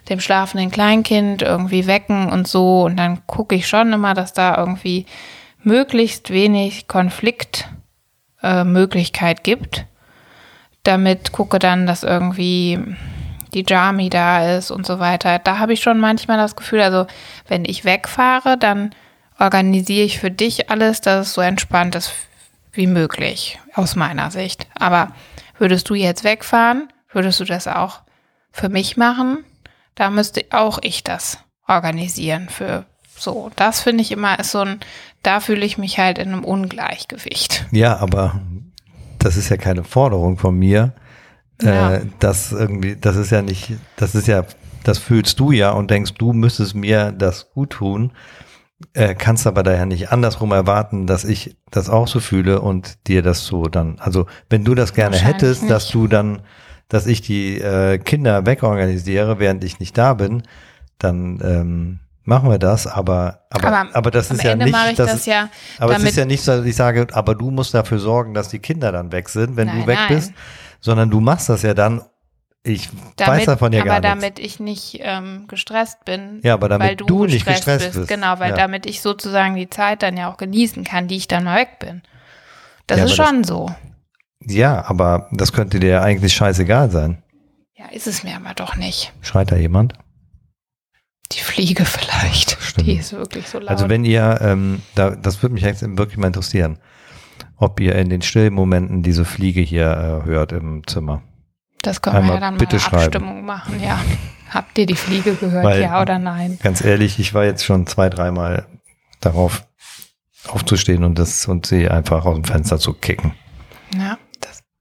dem schlafenden Kleinkind irgendwie wecken und so. Und dann gucke ich schon immer, dass da irgendwie möglichst wenig Konfliktmöglichkeit äh, gibt. Damit gucke dann, dass irgendwie die Jami da ist und so weiter. Da habe ich schon manchmal das Gefühl, also wenn ich wegfahre, dann organisiere ich für dich alles, dass es so entspannt ist wie möglich, aus meiner Sicht. Aber würdest du jetzt wegfahren, würdest du das auch für mich machen? Da müsste auch ich das organisieren für so. Das finde ich immer ist so ein, da fühle ich mich halt in einem Ungleichgewicht. Ja, aber das ist ja keine Forderung von mir. Ja. Äh, das irgendwie, das ist ja nicht, das ist ja, das fühlst du ja und denkst, du müsstest mir das gut tun. Äh, kannst aber daher nicht andersrum erwarten, dass ich das auch so fühle und dir das so dann, also wenn du das gerne hättest, nicht. dass du dann dass ich die äh, Kinder wegorganisiere, während ich nicht da bin, dann ähm, machen wir das, aber aber, aber, aber das ist ja Ende nicht, das, das ja, aber es ist ja nicht so, dass ich sage, aber du musst dafür sorgen, dass die Kinder dann weg sind, wenn nein, du weg nein. bist, sondern du machst das ja dann. Ich damit, weiß davon ja gar nichts. Aber damit ich nicht ähm, gestresst bin. Ja, aber damit du, du, nicht gestresst, bist. bist. Genau, weil ja. damit ich sozusagen die Zeit dann ja auch genießen kann, die ich dann mal weg bin. Das ja, ist schon das, so. Ja, aber das könnte dir ja eigentlich scheißegal sein. Ja, ist es mir aber doch nicht. Schreit da jemand? Die Fliege vielleicht. Stimmt. Die ist wirklich so laut. Also wenn ihr, ähm, da, das würde mich wirklich mal interessieren, ob ihr in den stillen Momenten diese Fliege hier äh, hört im Zimmer. Das können Einmal wir ja dann bitte mal eine Abstimmung machen, ja. Habt ihr die Fliege gehört, Weil, ja oder nein? Ganz ehrlich, ich war jetzt schon zwei, dreimal darauf aufzustehen und das und sie einfach aus dem Fenster zu kicken. Ja.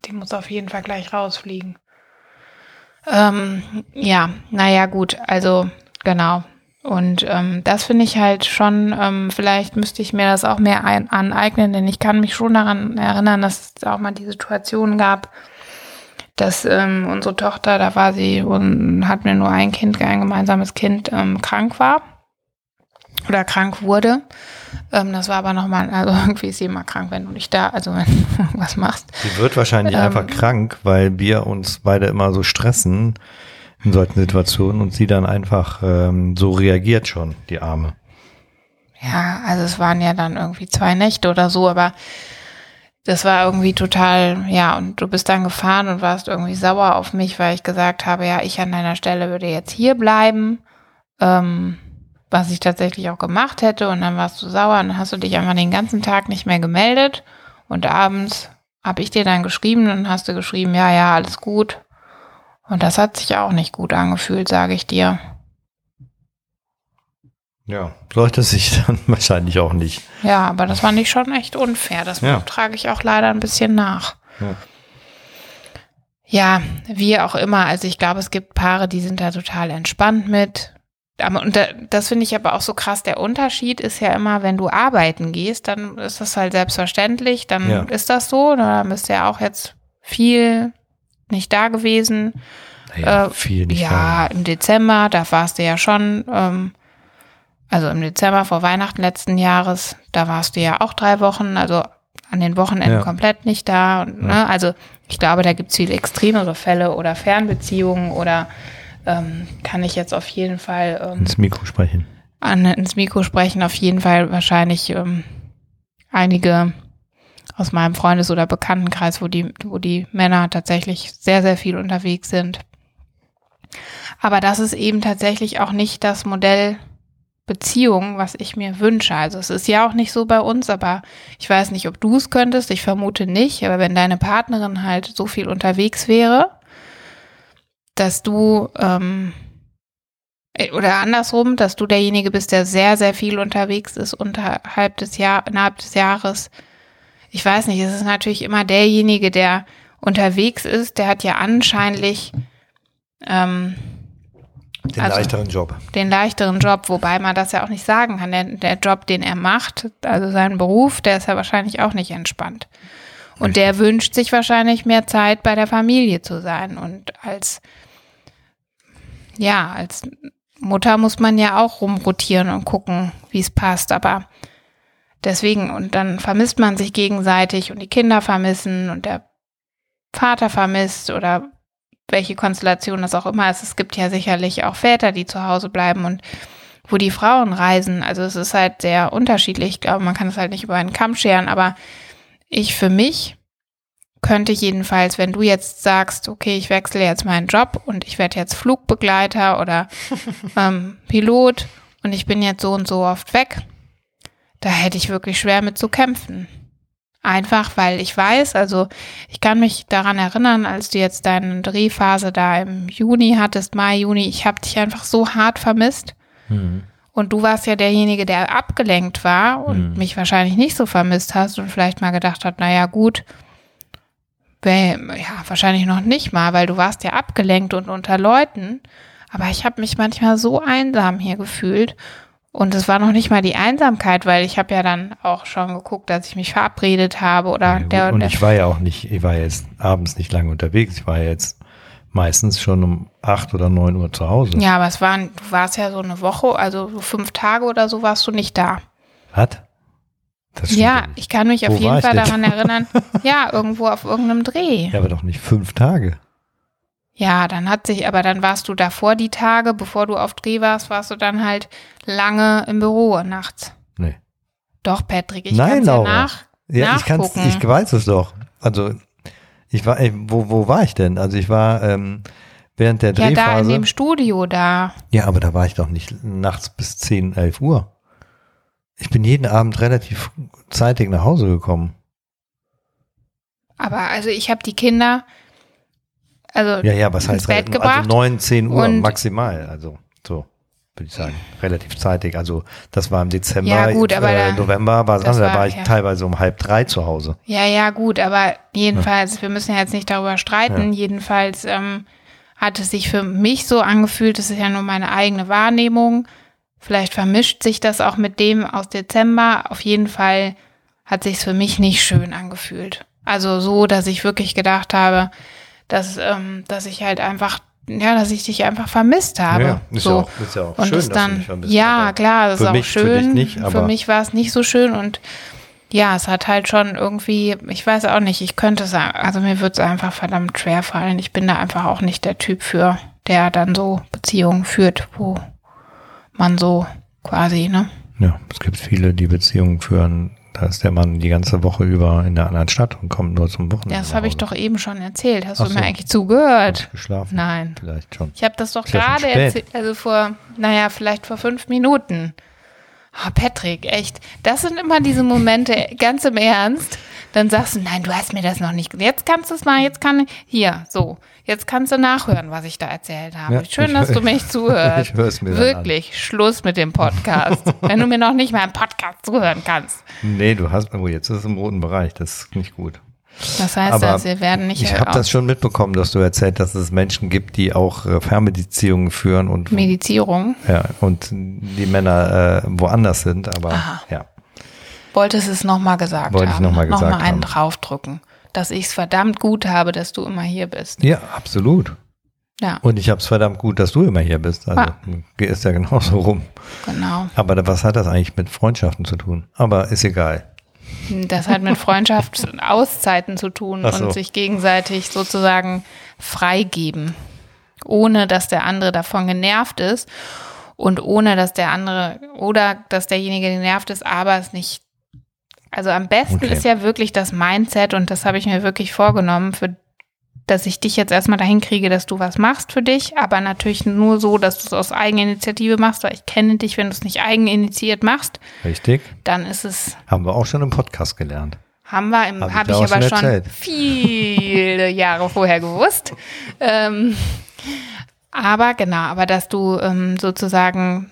Die muss auf jeden Fall gleich rausfliegen. Ähm, ja, naja, gut, also genau. Und ähm, das finde ich halt schon, ähm, vielleicht müsste ich mir das auch mehr ein, aneignen, denn ich kann mich schon daran erinnern, dass es auch mal die Situation gab, dass ähm, unsere Tochter, da war sie und hat mir nur ein Kind, ein gemeinsames Kind, ähm, krank war oder krank wurde. Ähm, das war aber nochmal, also irgendwie ist sie immer krank, wenn du nicht da, also wenn du was machst. Sie wird wahrscheinlich ähm, einfach krank, weil wir uns beide immer so stressen in solchen Situationen und sie dann einfach ähm, so reagiert schon, die Arme. Ja, also es waren ja dann irgendwie zwei Nächte oder so, aber das war irgendwie total, ja, und du bist dann gefahren und warst irgendwie sauer auf mich, weil ich gesagt habe, ja, ich an deiner Stelle würde jetzt hier bleiben. Ähm, was ich tatsächlich auch gemacht hätte und dann warst du sauer und dann hast du dich einfach den ganzen Tag nicht mehr gemeldet und abends habe ich dir dann geschrieben und hast du geschrieben, ja, ja, alles gut. Und das hat sich auch nicht gut angefühlt, sage ich dir. Ja, sollte sich dann wahrscheinlich auch nicht. Ja, aber das fand ich schon echt unfair. Das ja. trage ich auch leider ein bisschen nach. Ja. ja, wie auch immer. Also ich glaube, es gibt Paare, die sind da total entspannt mit. Und das finde ich aber auch so krass. Der Unterschied ist ja immer, wenn du arbeiten gehst, dann ist das halt selbstverständlich, dann ja. ist das so. Dann bist du ja auch jetzt viel nicht da gewesen. Ja, äh, viel nicht Ja, da. im Dezember, da warst du ja schon, ähm, also im Dezember vor Weihnachten letzten Jahres, da warst du ja auch drei Wochen, also an den Wochenenden ja. komplett nicht da. Und, ne? Also ich glaube, da gibt es viele extremere Fälle oder Fernbeziehungen oder ähm, kann ich jetzt auf jeden Fall ähm, ins Mikro sprechen. An, ins Mikro sprechen, auf jeden Fall wahrscheinlich ähm, einige aus meinem Freundes- oder Bekanntenkreis, wo die, wo die Männer tatsächlich sehr, sehr viel unterwegs sind. Aber das ist eben tatsächlich auch nicht das Modell Beziehung, was ich mir wünsche. Also es ist ja auch nicht so bei uns, aber ich weiß nicht, ob du es könntest. Ich vermute nicht. Aber wenn deine Partnerin halt so viel unterwegs wäre, dass du ähm, äh, oder andersrum, dass du derjenige bist, der sehr, sehr viel unterwegs ist unterhalb des Jahr, innerhalb des Jahres. Ich weiß nicht, es ist natürlich immer derjenige, der unterwegs ist, der hat ja anscheinlich ähm, den also leichteren Job. Den leichteren Job, wobei man das ja auch nicht sagen kann. Der, der Job, den er macht, also sein Beruf, der ist ja wahrscheinlich auch nicht entspannt. Und Richtig. der wünscht sich wahrscheinlich mehr Zeit bei der Familie zu sein. Und als, ja, als Mutter muss man ja auch rumrotieren und gucken, wie es passt. Aber deswegen, und dann vermisst man sich gegenseitig und die Kinder vermissen und der Vater vermisst oder welche Konstellation das auch immer ist. Es gibt ja sicherlich auch Väter, die zu Hause bleiben und wo die Frauen reisen. Also es ist halt sehr unterschiedlich. Ich glaube, man kann es halt nicht über einen Kamm scheren, aber ich für mich könnte jedenfalls, wenn du jetzt sagst, okay, ich wechsle jetzt meinen Job und ich werde jetzt Flugbegleiter oder ähm, Pilot und ich bin jetzt so und so oft weg, da hätte ich wirklich schwer mit zu kämpfen. Einfach, weil ich weiß, also ich kann mich daran erinnern, als du jetzt deine Drehphase da im Juni hattest, Mai, Juni, ich habe dich einfach so hart vermisst. Mhm. Und du warst ja derjenige, der abgelenkt war und mhm. mich wahrscheinlich nicht so vermisst hast und vielleicht mal gedacht hat, naja gut, ja, wahrscheinlich noch nicht mal, weil du warst ja abgelenkt und unter Leuten. Aber ich habe mich manchmal so einsam hier gefühlt und es war noch nicht mal die Einsamkeit, weil ich habe ja dann auch schon geguckt, dass ich mich verabredet habe oder ja, der und ich war ja auch nicht, ich war jetzt abends nicht lange unterwegs. Ich war jetzt meistens schon um acht oder neun Uhr zu Hause. Ja, aber es waren, du warst ja so eine Woche, also so fünf Tage oder so warst du nicht da. Was? ja, ich kann mich Wo auf jeden Fall daran erinnern. Ja, irgendwo auf irgendeinem Dreh. Ja, aber doch nicht fünf Tage. Ja, dann hat sich, aber dann warst du davor die Tage, bevor du auf Dreh warst, warst du dann halt lange im Büro nachts. Nee. Doch, Patrick, ich Nein, kann's Laura. ja nach, ja, ich kann's, ich weiß es doch. Also, ich war, ey, wo, wo war ich denn? Also, ich war, ähm, während der Drehphase. Ja, da in dem Studio da. Ja, aber da war ich doch nicht nachts bis 10, 11 Uhr. Ich bin jeden Abend relativ zeitig nach Hause gekommen. Aber also ich habe die Kinder also ja, ja, was heißt Bett gebracht. Also 9, 10 Uhr maximal, also so würde ich sagen, relativ zeitig. Also das war im Dezember, ja, gut, aber äh, November war es anders, da war ich ja. teilweise um halb drei zu Hause. Ja, ja, gut, aber jedenfalls, ja. wir müssen ja jetzt nicht darüber streiten, jedenfalls ähm, hat es sich für mich so angefühlt, das ist ja nur meine eigene Wahrnehmung, vielleicht vermischt sich das auch mit dem aus Dezember, auf jeden Fall hat sich für mich nicht schön angefühlt. Also so, dass ich wirklich gedacht habe, dass, ähm, dass ich halt einfach, ja, dass ich dich einfach vermisst habe. Ja, ist, so. ja, auch, ist ja auch und schön, es dann, dass du mich vermisst Ja, klar, das ist auch mich, schön. Für, nicht, für mich war es nicht so schön und ja, es hat halt schon irgendwie, ich weiß auch nicht, ich könnte sagen, also mir wird es einfach verdammt schwer fallen. Ich bin da einfach auch nicht der Typ für, der dann so Beziehungen führt, wo man so quasi, ne? Ja, es gibt viele, die Beziehungen führen, da ist der Mann die ganze Woche über in der anderen Stadt und kommt nur zum Wochenende. Ja, das habe ich doch eben schon erzählt. Hast Ach du so. mir eigentlich zugehört? Hab ich geschlafen? Nein. Vielleicht schon. Ich habe das doch gerade erzählt, also vor, naja, vielleicht vor fünf Minuten. Oh, Patrick, echt. Das sind immer diese Momente, ganz im Ernst. Dann sagst du, nein, du hast mir das noch nicht. Jetzt kannst du es mal, jetzt kann hier, so. Jetzt kannst du nachhören, was ich da erzählt habe. Ja, Schön, dass du mich zuhörst. Ich hör's mir dann Wirklich, Schluss mit dem Podcast. Wenn du mir noch nicht mal im Podcast zuhören kannst. Nee, du hast, oh, jetzt ist es im roten Bereich, das ist nicht gut. Das heißt, Aber dass wir werden nicht Ich habe das schon mitbekommen, dass du erzählt, dass es Menschen gibt, die auch äh, Fernbeziehungen führen und, Medizierung. ja, und die Männer äh, woanders sind, aber Aha. ja. Wolltest es nochmal gesagt Wollte ich haben. noch mal gesagt Nochmal einen haben. draufdrücken. Dass ich es verdammt gut habe, dass du immer hier bist. Ja, absolut. Ja, Und ich habe es verdammt gut, dass du immer hier bist. Also Ah. ist ja genauso rum. genau. Aber was hat das eigentlich mit Freundschaften zu tun? Aber ist egal. Das hat mit Freundschaft Auszeiten zu tun so. und sich gegenseitig sozusagen freigeben. ohne dass der andere davon genervt ist und ohne dass der andere oder dass derjenige genervt ist, aber es nicht. Also am besten Okay. ist ja wirklich das Mindset und das habe ich mir wirklich vorgenommen, für, dass ich dich jetzt erstmal dahin kriege, dass du was machst für dich, aber natürlich nur so, dass du es aus Eigeninitiative machst, weil ich kenne dich, wenn du es nicht eigeninitiiert machst, Richtig? dann ist es Haben wir auch schon im Podcast gelernt. haben wir, im- Hab ich habe ich aber schon erzählt. viele Jahre vorher gewusst. Ähm, aber genau, aber dass du ähm, sozusagen,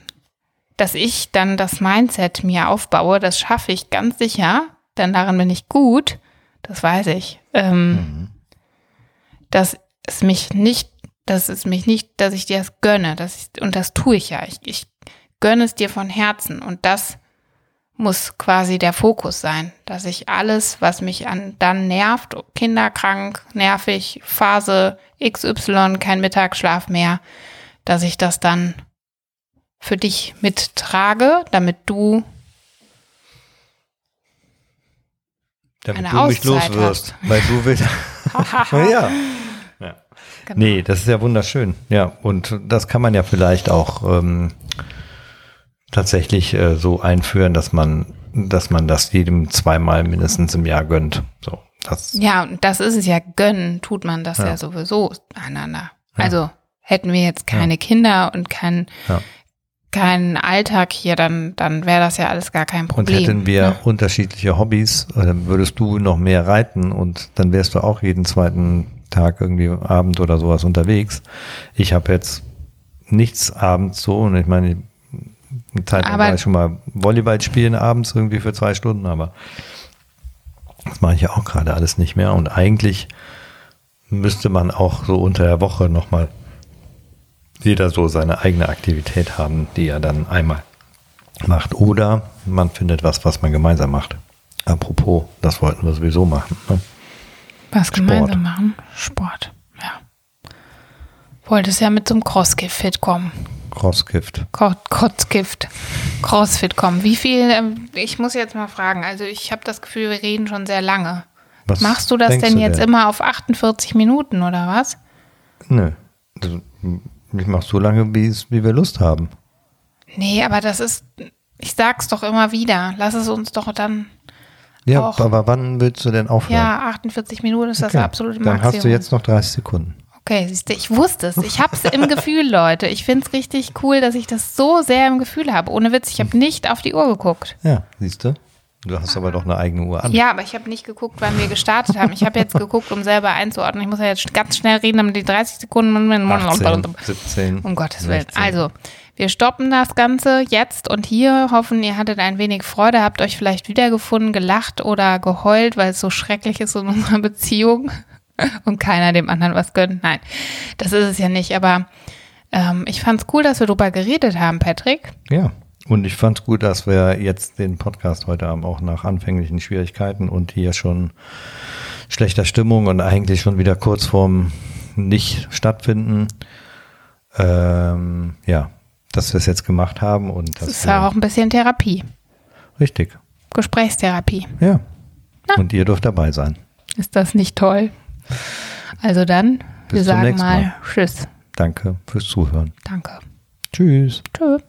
dass ich dann das Mindset mir aufbaue, das schaffe ich ganz sicher, denn darin bin ich gut, das weiß ich. Ähm, Mhm. Dass es mich nicht, dass es mich nicht, dass ich dir das gönne, dass ich, und das tue ich ja. Ich, ich gönne es dir von Herzen und das muss quasi der Fokus sein, dass ich alles, was mich an dann nervt, kinderkrank, nervig, Phase XY, kein Mittagsschlaf mehr, dass ich das dann für dich mittrage, damit du Damit Eine du mich Auszeit los wirst. Weil du willst. ja. ja. Genau. Nee, das ist ja wunderschön. Ja, und das kann man ja vielleicht auch ähm, tatsächlich äh, so einführen, dass man, dass man das jedem zweimal mindestens im Jahr gönnt. So, das, Ja, und das ist es ja, gönnen tut man das ja, Ja. sowieso einander. Also hätten wir jetzt keine Kinder und keinen Ja. Keinen Alltag hier, dann, dann wäre das ja alles gar kein Und Problem. hätten wir ne? unterschiedliche Hobbys, äh, dann würdest du noch mehr reiten und dann wärst du auch jeden zweiten Tag irgendwie Abend oder sowas unterwegs. Ich habe jetzt nichts abends so und ich meine, eine Zeit lang war ich schon mal Volleyball spielen abends irgendwie für zwei Stunden, aber das mache ich ja auch gerade alles nicht mehr und eigentlich müsste man auch so unter der Woche nochmal jeder so seine eigene Aktivität haben, die er dann einmal macht. Oder man findet was, was man gemeinsam macht. Apropos, das wollten wir sowieso machen. Ne? Was Sport. gemeinsam machen? Sport, ja. Wolltest ja mit zum Crossfit kommen. Crossgift. Cro- Crossgift. Crossfit kommen. Wie viel, ähm, ich muss jetzt mal fragen, also ich habe das Gefühl, wir reden schon sehr lange. Was Machst du das denn du jetzt immer auf 48 Minuten oder was? Nö. Ich mach so lange, wie, wir Lust haben. Nee, aber das ist, ich sag's doch immer wieder. Lass es uns doch dann, Ja, Auch. aber wann willst du denn aufhören? ja, 48 Minuten ist das Okay. absolute Dann Maximum. hast du jetzt noch 30 Sekunden. Okay, siehst du, ich wusste es. Ich hab's im Gefühl, Leute. Ich find's richtig cool, dass ich das so sehr im Gefühl habe. Ohne Witz, ich habe nicht auf die Uhr geguckt. Ja, siehst du? Du hast aber doch eine eigene Uhr an. Ja, aber ich habe nicht geguckt, wann wir gestartet haben. Ich habe jetzt geguckt, um selber einzuordnen. Ich muss ja jetzt ganz schnell reden, damit die 30 Sekunden. 18, 17. Um Gottes Willen. 16. Also, wir stoppen das Ganze jetzt und hier. Hoffen, ihr hattet ein wenig Freude, habt euch vielleicht wiedergefunden, gelacht oder geheult, weil es so schrecklich ist in unserer Beziehung und keiner dem anderen was gönnt. Nein, das ist es ja nicht. Aber ähm, ich fand's cool, dass wir drüber geredet haben, Patrick. Ja, und ich fand's gut, dass wir jetzt den Podcast heute Abend auch nach anfänglichen Schwierigkeiten und hier schon schlechter Stimmung und eigentlich schon wieder kurz vorm nicht stattfinden, ähm, ja, dass wir es jetzt gemacht haben und Das ist wir, ja auch ein bisschen Therapie. richtig, Gesprächstherapie. ja. Und ihr dürft dabei sein. Ist das nicht toll? Also dann, Bis wir sagen mal Mal. Tschüss. Danke fürs Zuhören. Danke. Tschüss. Tschüss.